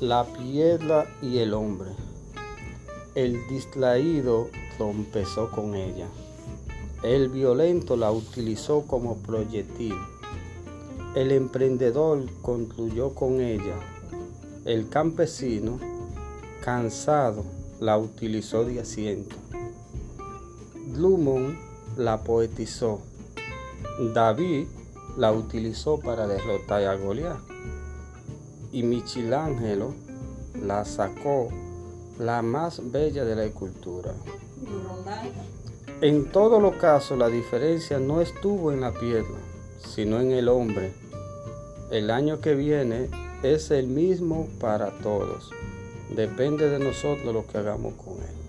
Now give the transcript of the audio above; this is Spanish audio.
La piedra y el hombre. El distraído trompezó con ella. El violento la utilizó como proyectil. El emprendedor concluyó con ella. El campesino, cansado, la utilizó de asiento. Drummond la poetizó. David la utilizó para derrotar a Goliat. Y Michelangelo la sacó la más bella de la escultura. En todos los casos la diferencia no estuvo en la piedra, sino en el hombre. El año que viene es el mismo para todos. Depende de nosotros lo que hagamos con él.